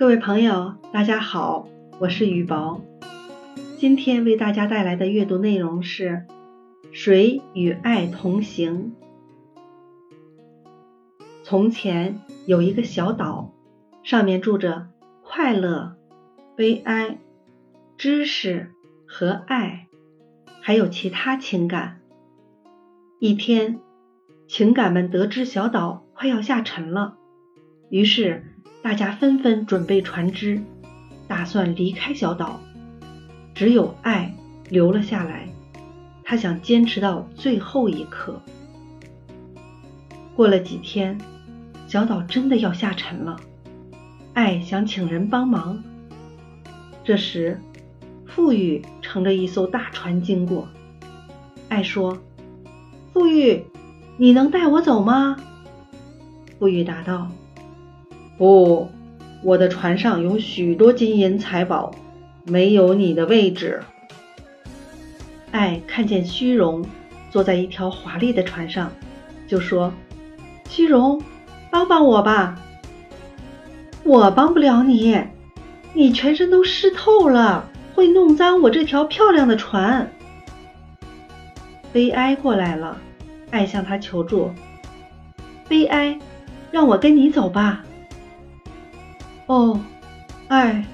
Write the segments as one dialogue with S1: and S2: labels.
S1: 各位朋友，大家好，我是雨薄。今天为大家带来的阅读内容是《谁与爱同行》。从前有一个小岛，上面住着快乐、悲哀、知识和爱，还有其他情感。一天，情感们得知小岛快要下沉了，于是大家纷纷准备船只，打算离开小岛。只有爱留了下来，他想坚持到最后一刻。过了几天，小岛真的要下沉了，爱想请人帮忙。这时，富裕乘着一艘大船经过，爱说：“富裕，你能带我走吗？”富裕答道：“不，我的船上有许多金银财宝。”没有你的位置。爱看见虚荣坐在一条华丽的船上，就说：“虚荣，帮帮我吧！”我帮不了你，你全身都湿透了，会弄脏我这条漂亮的船。悲哀过来了，爱向他求助：“悲哀，让我跟你走吧。”哦，爱。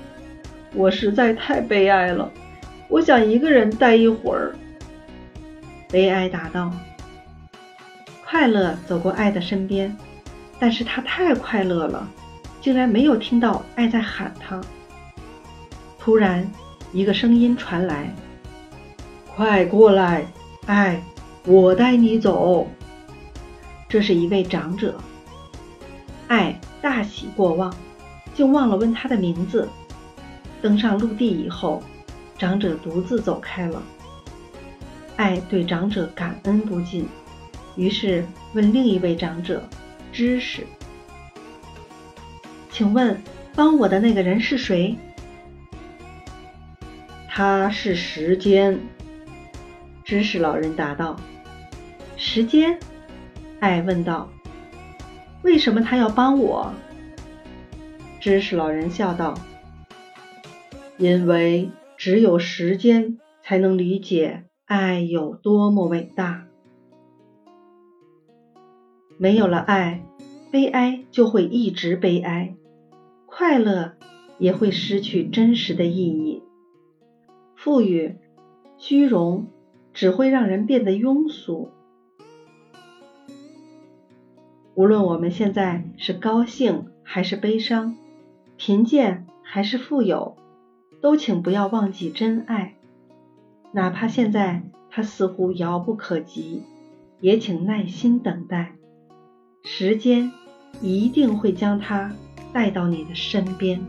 S1: 我实在太悲哀了，我想一个人待一会儿。悲哀答道。快乐走过爱的身边，但是他太快乐了，竟然没有听到爱在喊他。突然，一个声音传来：“快过来，爱，我带你走。”这是一位长者。爱大喜过望，竟忘了问他的名字。登上陆地以后，长者独自走开了。爱对长者感恩不尽，于是问另一位长者：“知识，请问帮我的那个人是谁？”“他是时间。”知识老人答道。“时间？”爱问道。“为什么他要帮我？”知识老人笑道。因为只有时间才能理解爱有多么伟大。没有了爱，悲哀就会一直悲哀，快乐也会失去真实的意义。富裕、虚荣只会让人变得庸俗。无论我们现在是高兴还是悲伤，贫贱还是富有。都请不要忘记真爱，哪怕现在它似乎遥不可及，也请耐心等待，时间一定会将它带到你的身边。